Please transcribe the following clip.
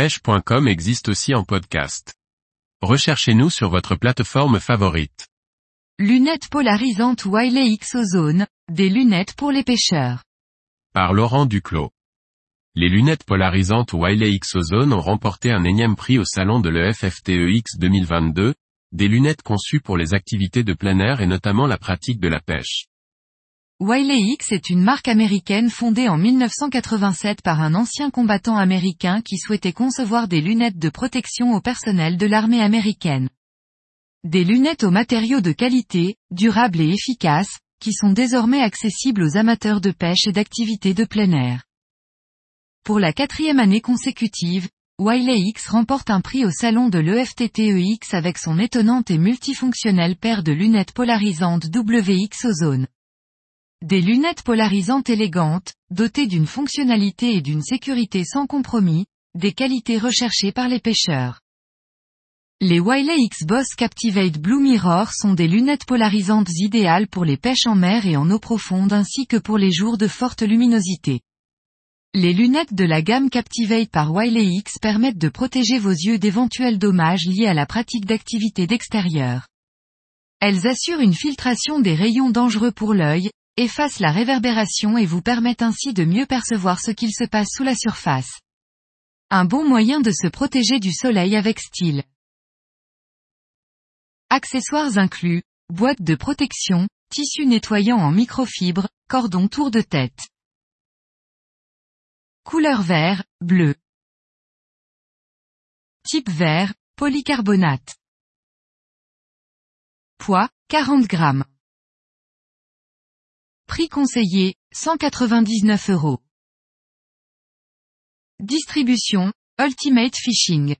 pêche.com existe aussi en podcast. Recherchez-nous sur votre plateforme favorite. Lunettes polarisantes Wiley X Ozone, des lunettes pour les pêcheurs. Par Laurent Duclos. Les lunettes polarisantes Wiley X Ozone ont remporté un énième prix au salon de l'EFFTEX 2022, des lunettes conçues pour les activités de plein air et notamment la pratique de la pêche. Wiley X est une marque américaine fondée en 1987 par un ancien combattant américain qui souhaitait concevoir des lunettes de protection au personnel de l'armée américaine. Des lunettes aux matériaux de qualité, durables et efficaces, qui sont désormais accessibles aux amateurs de pêche et d'activités de plein air. Pour la quatrième année consécutive, Wiley X remporte un prix au salon de l'EFTTEX avec son étonnante et multifonctionnelle paire de lunettes polarisantes WX Ozone. Des lunettes polarisantes élégantes, dotées d'une fonctionnalité et d'une sécurité sans compromis, des qualités recherchées par les pêcheurs. Les Wiley X Boss Captivate Blue Mirror sont des lunettes polarisantes idéales pour les pêches en mer et en eau profonde ainsi que pour les jours de forte luminosité. Les lunettes de la gamme Captivate par Wiley X permettent de protéger vos yeux d'éventuels dommages liés à la pratique d'activités d'extérieur. Elles assurent une filtration des rayons dangereux pour l'œil, effacent la réverbération et vous permettent ainsi de mieux percevoir ce qu'il se passe sous la surface. Un bon moyen de se protéger du soleil avec style. Accessoires inclus, boîte de protection, tissu nettoyant en microfibre, cordon tour de tête. Couleur vert, bleu. Type vert, polycarbonate. Poids, 40 grammes. Prix conseillé, 199 euros. Distribution, Ultimate Fishing.